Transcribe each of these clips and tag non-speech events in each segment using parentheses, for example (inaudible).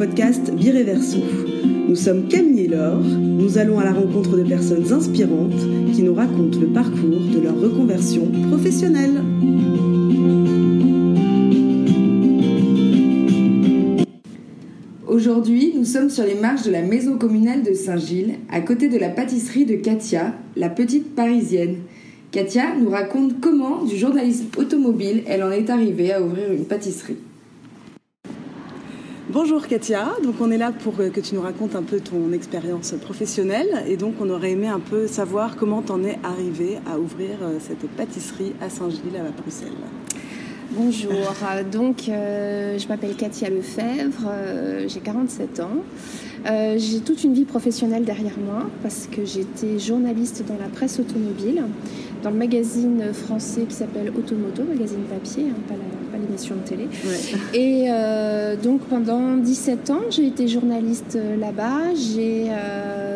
podcast Bireverso. Nous sommes Camille et Laure. Nous allons à la rencontre de personnes inspirantes qui nous racontent le parcours de leur reconversion professionnelle. Aujourd'hui, nous sommes sur les marches de la maison communale de Saint-Gilles, à côté de la pâtisserie de Katia, la petite parisienne. Katia nous raconte comment, du journalisme automobile, elle en est arrivée à ouvrir une pâtisserie. Bonjour Katia, donc on est là pour que tu nous racontes un peu ton expérience professionnelle et donc on aurait aimé un peu savoir comment t'en es arrivée à ouvrir euh, cette pâtisserie à Saint-Gilles à Bruxelles. Bonjour, donc euh, je m'appelle Katia Lefebvre, euh, j'ai 47 ans. Euh, j'ai toute une vie professionnelle derrière moi parce que j'étais journaliste dans la presse automobile, dans le magazine français qui s'appelle Automoto, magazine papier, hein, pas, l'émission de télé. Et donc pendant 17 ans, j'ai été journaliste là-bas, j'ai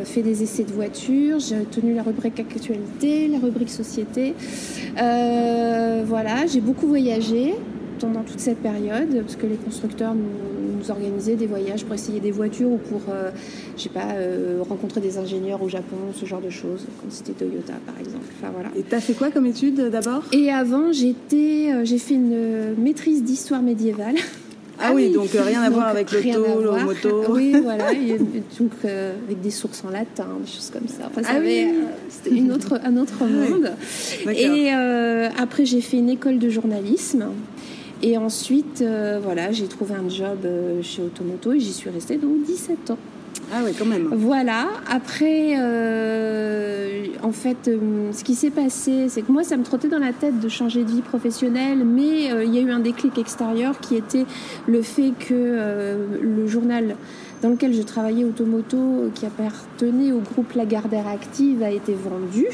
fait des essais de voitures, j'ai tenu la rubrique actualité, la rubrique société. voilà, j'ai beaucoup voyagé pendant toute cette période, parce que les constructeurs nous, organisaient des voyages pour essayer des voitures ou pour, euh, je sais pas, euh, rencontrer des ingénieurs au Japon, ce genre de choses, comme c'était Toyota par exemple. Enfin, voilà. Et tu as fait quoi comme étude d'abord? Et avant, j'étais, euh, j'ai fait une maîtrise d'histoire médiévale. Ah, oui, donc rien à voir avec l'auto, le moto. (laughs) Oui, voilà, donc avec des sources en latin, des choses comme ça. Enfin, ah oui. c'était une autre, un autre (laughs) monde. Et après, j'ai fait une école de journalisme. Et ensuite, euh, voilà, j'ai trouvé un job euh, chez Automoto et j'y suis restée donc 17 ans. Ah oui, quand même. Voilà. Après, euh, en fait, ce qui s'est passé, c'est que moi, ça me trottait dans la tête de changer de vie professionnelle, mais il y a eu un déclic extérieur qui était le fait que le journal dans lequel je travaillais, Automoto, qui appartenait au groupe Lagardère Active, a été vendu.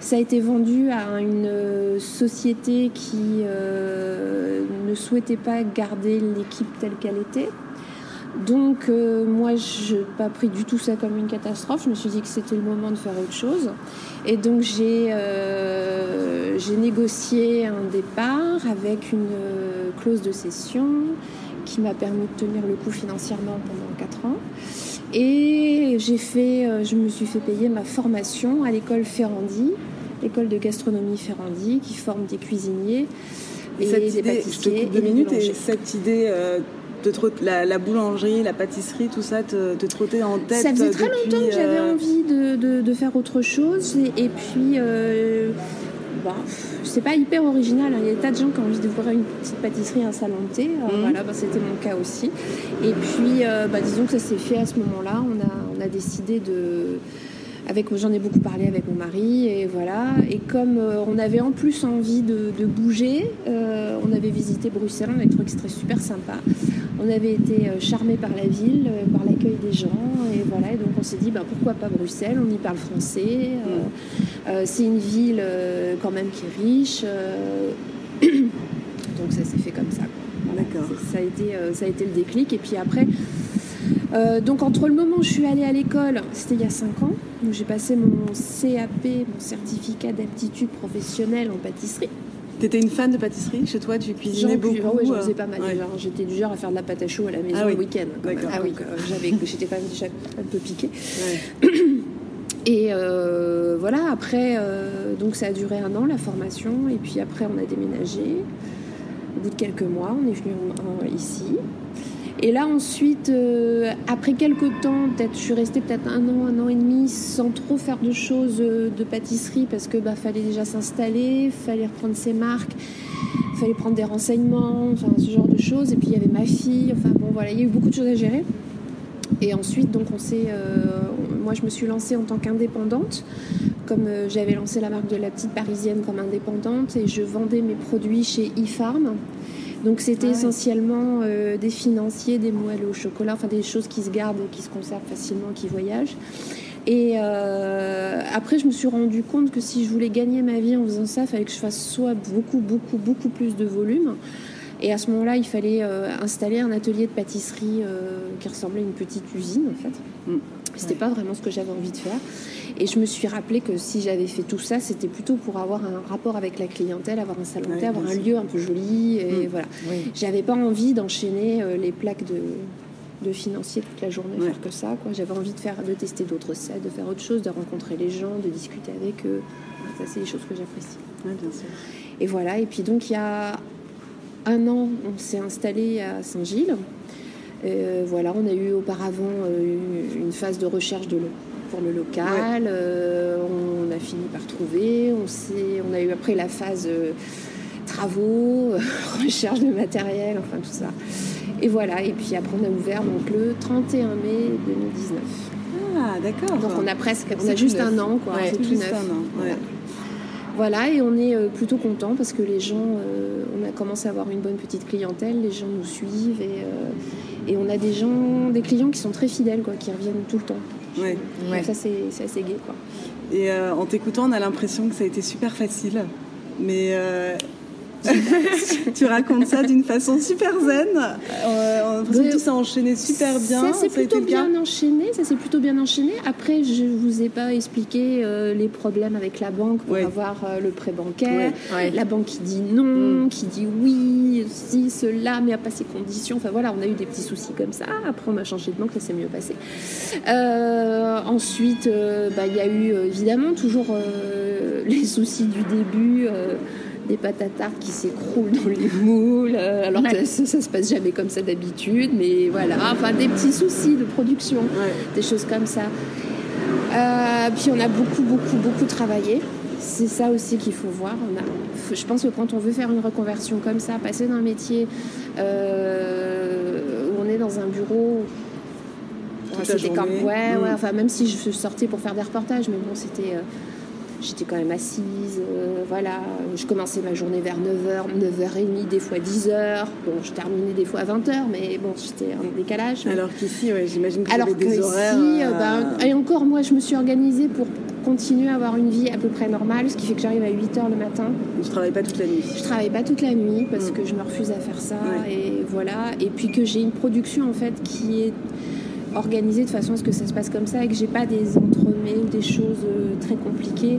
Ça a été vendu à une euh, société qui euh, ne souhaitait pas garder l'équipe telle qu'elle était. Donc euh, moi, je n'ai pas pris du tout ça comme une catastrophe. Je me suis dit que c'était le moment de faire autre chose. Et donc j'ai négocié un départ avec une clause de cession qui m'a permis de tenir le coup financièrement pendant 4 ans. Et j'ai fait, je me suis fait payer ma formation à l'école Ferrandi l'école de gastronomie Ferrandi, qui forme des cuisiniers et, des idée, Je te coupe deux minutes. Et cette idée euh, de la, la, boulangerie, la pâtisserie, tout ça te, te trottait en tête Ça faisait très longtemps que j'avais euh, envie de, de, faire autre chose. Et, puis... Euh, bah, c'est pas hyper original. Hein. Il y a des tas de gens qui ont envie d'ouvrir une petite pâtisserie, un salon de thé. Mhm. Voilà, bah, c'était mon cas aussi. Et puis, bah, disons que ça s'est fait à ce moment-là. On a, on a décidé de, j'en ai beaucoup parlé avec mon mari et voilà. Et comme euh, on avait en plus envie de, bouger, euh, on avait visité Bruxelles, on avait trouvé que c'était super sympa. On avait été euh, charmé par la ville, par l'accueil des gens et voilà. Et donc on s'est dit bah, pourquoi pas Bruxelles? On y parle français. C'est une ville quand même qui est riche. (clears throat) donc ça s'est fait comme ça. D'accord. Ça a été ça a été le déclic et puis après. Euh, donc entre le moment où je suis allée à l'école, c'était il y a 5 ans, où j'ai passé mon CAP, mon certificat d'aptitude professionnelle en pâtisserie. T'étais une fan de pâtisserie Chez toi, tu cuisinais beaucoup j'en faisais pas mal. Euh j'étais du genre à faire de la pâte à choux à la maison ah le week-end. Ah oui, euh, j'avais, j'étais quand même déjà un peu piquée. (clears throat) Et voilà, après, donc ça a duré un an la formation, et puis après on a déménagé. Au bout de quelques mois, on est venu ici. Et là ensuite, euh, après quelques temps, peut-être je suis restée peut-être un an, un an et demi sans trop faire de choses euh, de pâtisserie parce que bah fallait déjà s'installer, fallait reprendre ses marques, fallait prendre des renseignements, enfin ce genre de choses. Et puis il y avait ma fille, enfin bon voilà, il y a eu beaucoup de choses à gérer. Et ensuite donc on s'est, euh, moi je me suis lancée en tant qu'indépendante comme j'avais lancé la marque de la petite parisienne comme indépendante et je vendais mes produits chez eFarm, donc c'était ah essentiellement euh, des financiers, des moelles au chocolat, enfin des choses qui se gardent, qui se conservent facilement, qui voyagent. Et euh, après, je me suis rendu compte que si je voulais gagner ma vie en faisant ça, il fallait que je fasse soit beaucoup, beaucoup, beaucoup plus de volume. Et à ce moment-là, il fallait euh, installer un atelier de pâtisserie qui ressemblait à une petite usine, en fait. Mm. C'était pas vraiment ce que j'avais envie de faire. Et je me suis rappelé que si j'avais fait tout ça, c'était plutôt pour avoir un rapport avec la clientèle, avoir un salon de thé, avoir un lieu un peu joli. Et mm. voilà. J'avais pas envie d'enchaîner euh, les plaques de de financier toute la journée, faire que ça. J'avais envie de, faire, de tester d'autres sets, de faire autre chose, de rencontrer les gens, de discuter avec eux. Ça, c'est des choses que j'apprécie. bien sûr. Et voilà, et puis donc il y a un an, on s'est installé à Saint-Gilles. Euh, voilà, on a eu auparavant euh, une phase de recherche de pour le local. Euh, on a fini par trouver. On, on a eu après la phase travaux, (laughs) recherche de matériel, enfin tout ça. Et voilà, et puis après on a ouvert donc le 31 mai 2019. Ah d'accord. Donc on a presque, on a juste un an quoi, c'est tout neuf. Voilà, et on est euh, plutôt content parce que les gens, euh, on a commencé à avoir une bonne petite clientèle, les gens nous suivent et, euh, et on a des gens, des clients qui sont très fidèles, quoi, qui reviennent tout le temps. Ouais. Donc ça c'est assez gai, quoi. Et en t'écoutant, on a l'impression que ça a été super facile, mais (laughs) tu racontes ça d'une faççon super zen. Euh, on tout s'est enchaîné super bien. Ça s'est plutôt bien enchaîné. Ça s'est plutôt bien enchaîné. Après, je vous ai pas expliqué euh, les problèmes avec la banque pour avoir euh, le prêt bancaire. La banque qui dit non, mm. qui dit oui, si, cela, mais à pas ces conditions. Enfin voilà, on a eu des petits soucis comme ça. Après, on a changé de banque, ça s'est mieux passé. ensuite, bah, il y a eu évidemment toujours (laughs) les soucis du début des tarte qui s'écroulent dans les moules, euh, alors que ça, ça, se passe jamais comme ça d'habitude, mais voilà, enfin des petits soucis de production, des choses comme ça. Euh, puis on a beaucoup, beaucoup, beaucoup travaillé. C'est ça aussi qu'il faut voir. On a, je pense que quand on veut faire une reconversion comme ça, passer d'un métier euh, où on est dans un bureau c'était comme ouais, ouais, mm. enfin même si je sortais pour faire des reportages mais bon c'était J'étais quand même assise, euh, voilà. Je commençais ma journée vers 9h, 9h30, des fois 10h. Bon, je terminais des fois à 20h, mais bon, j'étais en décalage. Alors qu'ici, ouais, j'imagine que Alors des horaires. Euh, ben, et encore, moi, je me suis organisée pour continuer à avoir une vie à peu près normale, ce qui fait que j'arrive à 8h le matin. Je travaille pas toute la nuit Je travaille pas toute la nuit parce mm. que je me refuse à faire ça. Et voilà. Et puis que j'ai une production, en fait, qui est organisé de façon à ce que ça se passe comme ça et que j'ai pas des entremets ou des choses euh, très compliquées.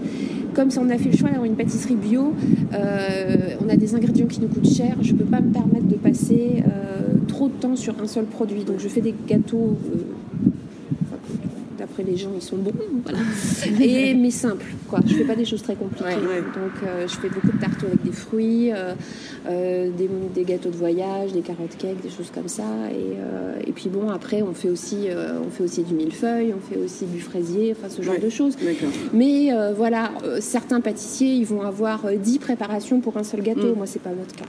Comme si on a fait le choix d'avoir une pâtisserie bio, euh, on a des ingrédients qui nous coûtent cher, je peux pas me permettre de passer euh, trop de temps sur un seul produit. Donc je fais des gâteaux les gens, ils sont bons, voilà. (laughs) Et, mais simple, quoi. Je fais pas des choses très compliquées. Donc, euh, je fais beaucoup de tartes avec des fruits, euh, euh, des, gâteaux de voyage, des carottes cakes, des choses comme ça. Et, et puis bon, après, on fait aussi, on fait aussi du millefeuille, on fait aussi du fraisier, enfin ce genre de choses. Mais voilà, certains pâtissiers, ils vont avoir 10 préparations pour un seul gâteau. Mm. Moi, c'est pas notre cas.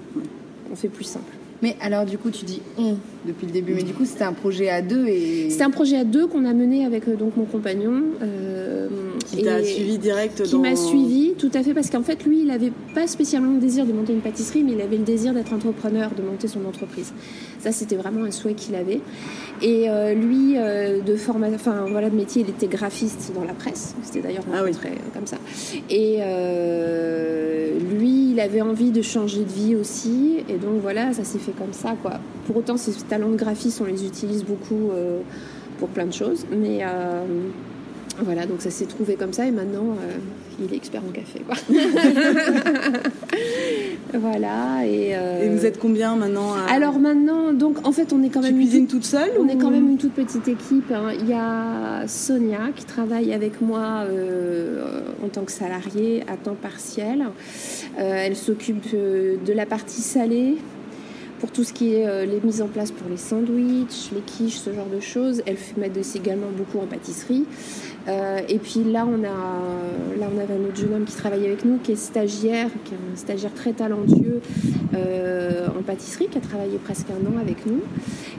On fait plus simple. Mais alors, du coup, tu dis on depuis le début, mais du coup, c'était un projet à deux et. C'est un projet à deux qu'on a mené avec euh, donc mon compagnon. Euh, qui t'a suivi direct Qui m'a suivi, tout à fait, parce qu'en fait, lui, il n'avait pas spécialement le désir de monter une pâtisserie, mais il avait le désir d'être entrepreneur, de monter son entreprise. Ça, c'était vraiment un souhait qu'il avait. Et euh, lui, de formation, enfin voilà, de métier, il était graphiste dans la presse. C'était d'ailleurs ah rencontré comme ça. Et lui, il avait envie de changer de vie aussi, et donc voilà, ça s'est fait comme ça, quoi. Pour autant, ces talents de graphiste, on les utilise beaucoup euh, pour plein de choses, mais euh, voilà, donc ça s'est trouvé comme ça, et maintenant, euh, il est expert en café, quoi. (laughs) voilà, et, et, vous êtes combien maintenant Alors maintenant, donc en fait, on est quand même. Tu cuisines toute, seule On est quand même une toute petite équipe. Hein. Il y a Sonia qui travaille avec moi en tant que salariée à temps partiel. elle s'occupe de la partie salée, pour tout ce qui est euh, les mises en place pour les sandwichs, les quiches, ce genre de choses. Elle fait m'aide aussi également beaucoup en pâtisserie. Euh, et puis là on, a, là, on avait un autre jeune homme qui travaille avec nous, qui est stagiaire, qui est un stagiaire très talentueux euh, en pâtisserie, qui a travaillé presque un an avec nous.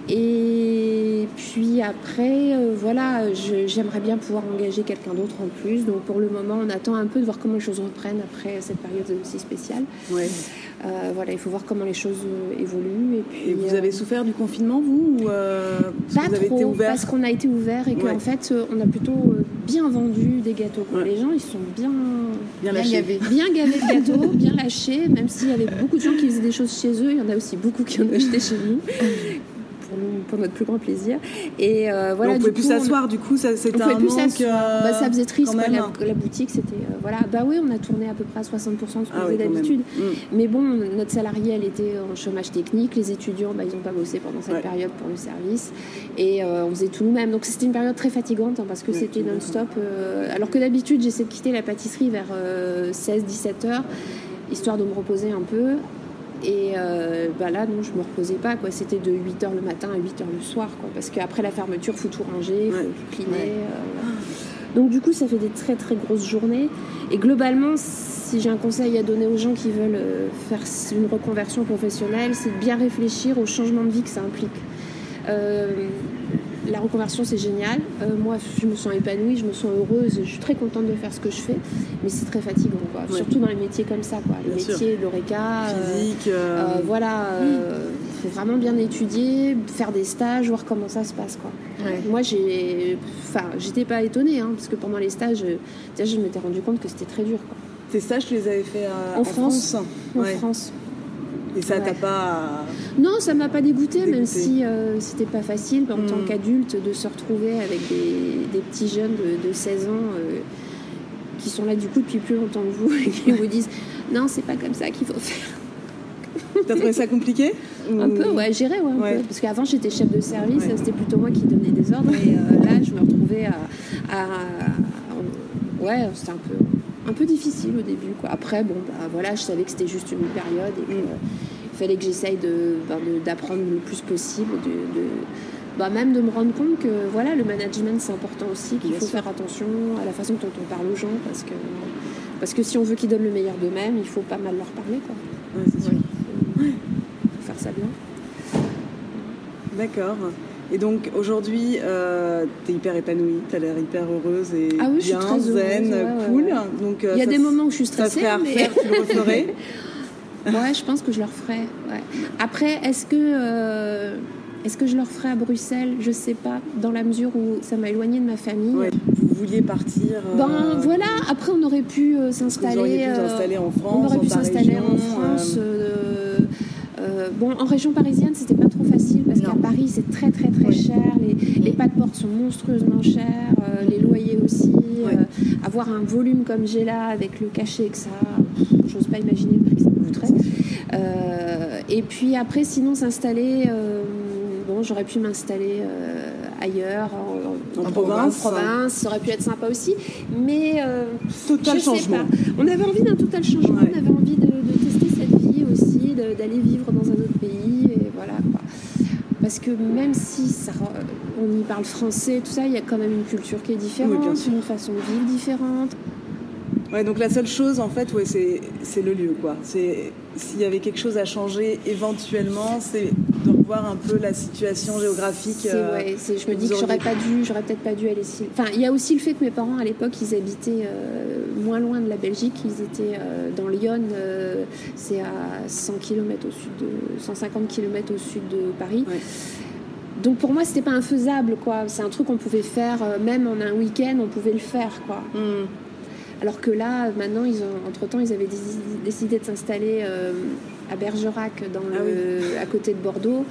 Et puis après, voilà, j'aimerais bien pouvoir engager quelqu'un d'autre en plus. Donc pour le moment, on attend un peu de voir comment les choses reprennent après cette période aussi spéciale. Ouais. Euh, voilà, il faut voir comment les choses euh, évoluent. Et, puis, vous avez euh, souffert du confinement, vous ou Pas vous avez trop, été ouvert parce qu'on a été ouvert et qu'en fait, on a plutôt bien vendu des gâteaux. Les gens, ils sont bien, bien, gavés. Bien gavés de gâteaux, bien lâchés, même s'il y avait beaucoup de gens qui faisaient des choses chez eux, il y en a aussi beaucoup qui en ont acheté chez nous. Pour notre plus grand plaisir. Et voilà. on pouvait plus s'asseoir, du coup, ça c'était un manque. Bah, ça faisait triste. Quoi, la, boutique, c'était voilà. Bah oui, on a tourné à peu près à 60% de ce qu'on ah faisait d'habitude. Mm. Mais bon, notre salarié, elle était en chômage technique. Les étudiants, bah, ils n'ont pas bossé pendant cette période pour le service. Et on faisait tout nous-mêmes. Donc c'était une période très fatigante hein, parce que c'était non-stop. alors que d'habitude, j'essaie de quitter la pâtisserie vers 16-17 heures histoire de me reposer un peu. Et euh, bah là, non, je me reposais pas. Quoi. C'était de 8h le matin à 8h le soir. Quoi. Parce qu'après la fermeture, il faut tout ranger, il faut tout cleaner. Euh, Donc du coup, ça fait des très très grosses journées. Et globalement, si j'ai un conseil à donner aux gens qui veulent euh, faire une reconversion professionnelle, c'est de bien réfléchir au changement de vie que ça implique la reconversion, c'est génial. Euh, moi, je me sens épanouie, je me sens heureuse, je suis très contente de faire ce que je fais, mais c'est très fatigant, quoi. Surtout dans les métiers comme ça, quoi. Les métiers l'ORECA. Euh, Physique. Euh, voilà. Il faut vraiment bien étudier, faire des stages, voir comment ça se passe, quoi. Moi, j'ai. Enfin, j'étais pas étonnée, hein, parce que pendant les stages, déjà, je m'étais rendu compte que c'était très dur, quoi. Tes stages, tu les avais fait en, France, En France. Et ça t'a pas. Non, ça m'a pas dégoûté, même si euh, c'était pas facile en tant hmm. qu'adulte de se retrouver avec des, petits jeunes de, 16 ans euh, qui sont là du coup depuis plus longtemps que vous (laughs) et qui vous disent non, c'est pas comme ça qu'il faut faire. T'as trouvé ça compliqué (laughs) Un peu, ouais, gérer, ouais, Parce qu'avant j'étais chef de service, c'était plutôt moi qui donnais des ordres et euh, là je me retrouvais à. ouais, c'était un peu un peu difficile au début. Quoi. Après, bon, bah, voilà, je savais que c'était juste une période et mm. Fallait que j'essaye ben, d'apprendre le plus possible, de, bah, même de me rendre compte que voilà, le management c'est important aussi, qu'il faut faire attention à la façon dont on parle aux gens parce que, parce que si on veut qu'ils donnent le meilleur d'eux-mêmes, il faut pas mal leur parler. Quoi. c'est sûr. faut faire ça bien. D'accord. Et donc aujourd'hui, euh, tu es hyper épanouie, tu as l'air hyper heureuse et ah oui, bien, je suis zen, cool. Donc, euh, Il y a des moments où je suis stressée. Ça à refaire, tu le referais (laughs) Ouais, je pense que je le referais. Après, est-ce que, euh, est-ce que je le referais à Bruxelles? Je sais pas, dans la mesure où ça m'a éloignée de ma famille. Vous vouliez partir Ben voilà, après on aurait pu s'installer. Vous s'installer en France. On aurait pu s'installer en France. bon, en région parisienne, c'était pas trop facile parce qu'à Paris, c'est très très très cher. Les, les pas de porte sont monstrueusement chers, euh, les loyers aussi. Euh, avoir un volume comme j'ai là, avec le cachet que ça, j'ose pas imaginer le prix que ça coûterait. Euh, et puis après, sinon, s'installer. bon, j'aurais pu m'installer ailleurs, en, province. province. ça aurait pu être sympa aussi. Mais total changement. On avait envie d'un total changement, on avait envie de, de tester cette vie aussi, d'aller vivre dans un autre pays. Et voilà quoi. Parce que même si ça, on y parle français, tout ça, il y a quand même une culture qui est différente, une façon de vivre différente. Ouais, donc la seule chose, en fait, ouais, c'est le lieu, quoi. S'il y avait quelque chose à changer éventuellement, c'est de revoir un peu la situation géographique. Euh, ouais, je me dis que j'aurais pas dû, j'aurais peut-être pas dû aller ici. Enfin, il y a aussi le fait que mes parents à l'époque, ils habitaient euh, moins loin de la Belgique. Ils étaient euh, dans Lyon, c'est à 100 km au sud de, 150 km au sud de Paris. Donc pour moi, c'était pas infaisable, quoi. C'est un truc qu'on pouvait faire, même en un week-end, on pouvait le faire, quoi. Hmm. Alors que là, maintenant, ils ont, entre-temps, ils avaient décidé de s'installer euh, à Bergerac, dans ah à côté de Bordeaux.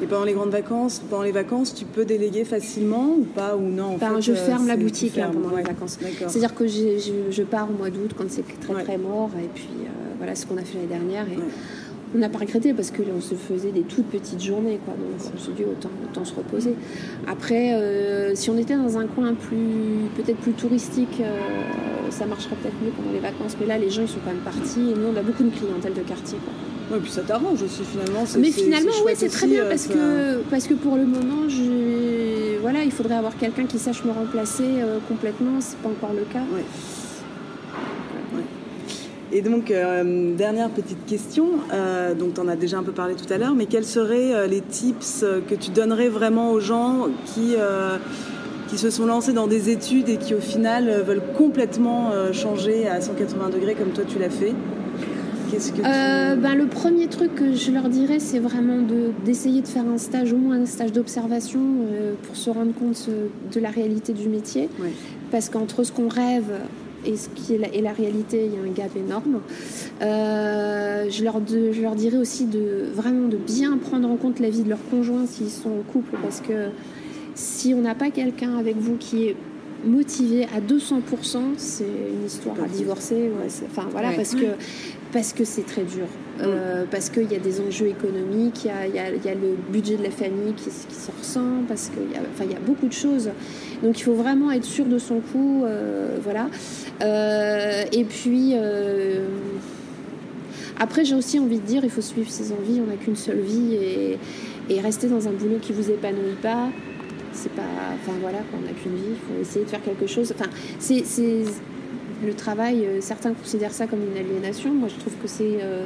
Et pendant les grandes vacances, pendant les vacances, tu peux déléguer facilement ou pas ou non ben, Je ferme la boutique hein, pendant les vacances. C'est-à-dire que je, pars au mois d'août quand c'est très très mort et puis euh, voilà ce qu'on a fait l'année dernière. Et, on n'a pas regretté parce qu'on se faisait des toutes petites journées, quoi. Donc on s'est dit autant, autant se reposer. Après, euh, si on était dans un coin plus, peut-être plus touristique, euh, ça marcherait peut-être mieux pendant les vacances. Mais là, les gens ils sont quand même partis et nous on a beaucoup de clientèle de quartier, quoi. Ouais, puis ça t'arrange aussi finalement. Mais finalement, oui, c'est très bien euh, parce que, parce que pour le moment, voilà, il faudrait avoir quelqu'un qui sache me remplacer complètement. C'est pas encore le cas. Et donc, euh, dernière petite question, euh, donc tu en as déjà un peu parlé tout à l'heure, mais quels seraient euh, les tips que tu donnerais vraiment aux gens qui, qui se sont lancés dans des études et qui au final veulent complètement changer à 180 degrés comme toi tu l'as fait Qu'est-ce que ben, Le premier truc que je leur dirais, c'est vraiment d'essayer de, faire un stage, au moins un stage d'observation, pour se rendre compte de la réalité du métier. Parce qu'entre ce qu'on rêve et ce qui est la, et la réalité, il y a un gap énorme. Euh, je leur, je leur dirais aussi de vraiment de bien prendre en compte la vie de leur conjoint s'ils sont en couple, parce que si on n'a pas quelqu'un avec vous qui est motivé à 200%, c'est une histoire à divorcer. enfin voilà, parce que parce que c'est très dur, euh, parce qu'il y a des enjeux économiques, il y a, y a, le budget de la famille qui, qui se ressent, parce qu'il y, enfin, y a beaucoup de choses. Donc il faut vraiment être sûr de son coup, euh, voilà. Euh, et puis après, j'ai aussi envie de dire, il faut suivre ses envies. On n'a qu'une seule vie et, et rester dans un boulot qui vous épanouit pas, c'est pas. Enfin voilà, on n'a qu'une vie, il faut essayer de faire quelque chose. Enfin, c'est le travail, euh, certains considèrent ça comme une aliénation. Moi, je trouve que c'est euh,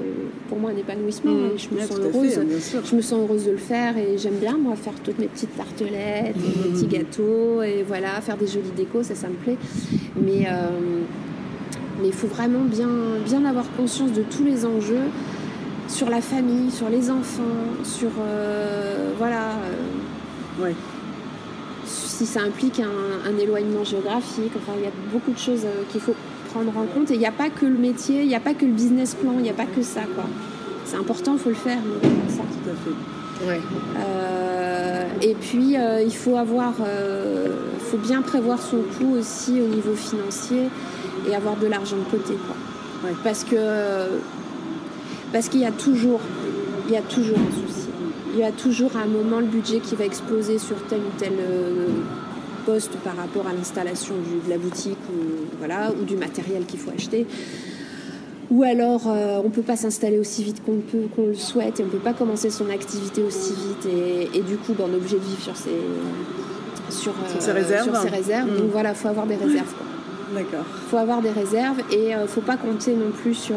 pour moi un épanouissement mmh. et je me sens heureuse. je me sens heureuse de le faire et j'aime bien moi faire toutes mes petites tartelettes, mes mmh. petits gâteaux et voilà, faire des jolies décos, ça, ça me plaît. Mais euh, mais il faut vraiment bien bien avoir conscience de tous les enjeux sur la famille, sur les enfants, sur voilà. Ouais si ça implique un, éloignement géographique. Enfin, il y a beaucoup de choses euh, qu'il faut prendre en compte. Et il n'y a pas que le métier, il n'y a pas que le business plan, il n'y a pas que ça. Quoi. C'est important, il faut le faire, mais ça. Tout à fait. Ouais. Euh, et puis, euh, il faut avoir, faut bien prévoir son coût aussi au niveau financier et avoir de l'argent de côté, quoi. Parce que parce qu'il y a toujours, il y a toujours un souci il y a toujours un moment le budget qui va exploser sur tel ou tel euh, poste par rapport à l'installation de la boutique ou, voilà, ou du matériel qu'il faut acheter. Ou alors euh, on ne peut pas s'installer aussi vite qu'on peut, qu'on le souhaite et on ne peut pas commencer son activité aussi vite et, du coup ben, on est obligé de vivre sur ses, sur, ses euh, réserves. Sur ses réserves. Mm. Donc voilà, il faut avoir des réserves. D'accord. Il faut avoir des réserves et il ne faut pas compter non plus sur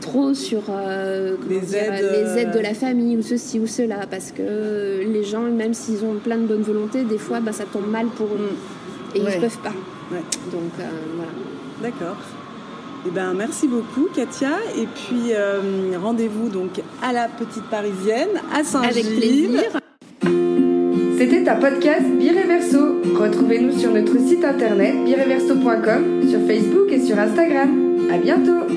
trop sur euh, les, aides, les, aides, de la famille ou ceci ou cela parce que les gens même s'ils ont plein de bonne volonté des fois bah, ça tombe mal pour eux et ils ne peuvent pas. Donc euh, voilà. D'accord. Eh ben, merci beaucoup Katia. Et puis euh, rendez-vous donc à la petite parisienne à Saint-Gilles. Avec plaisir. C'était un podcast Bireverso. Retrouvez-nous sur notre site internet bireverso.com, sur Facebook et sur Instagram. À bientôt!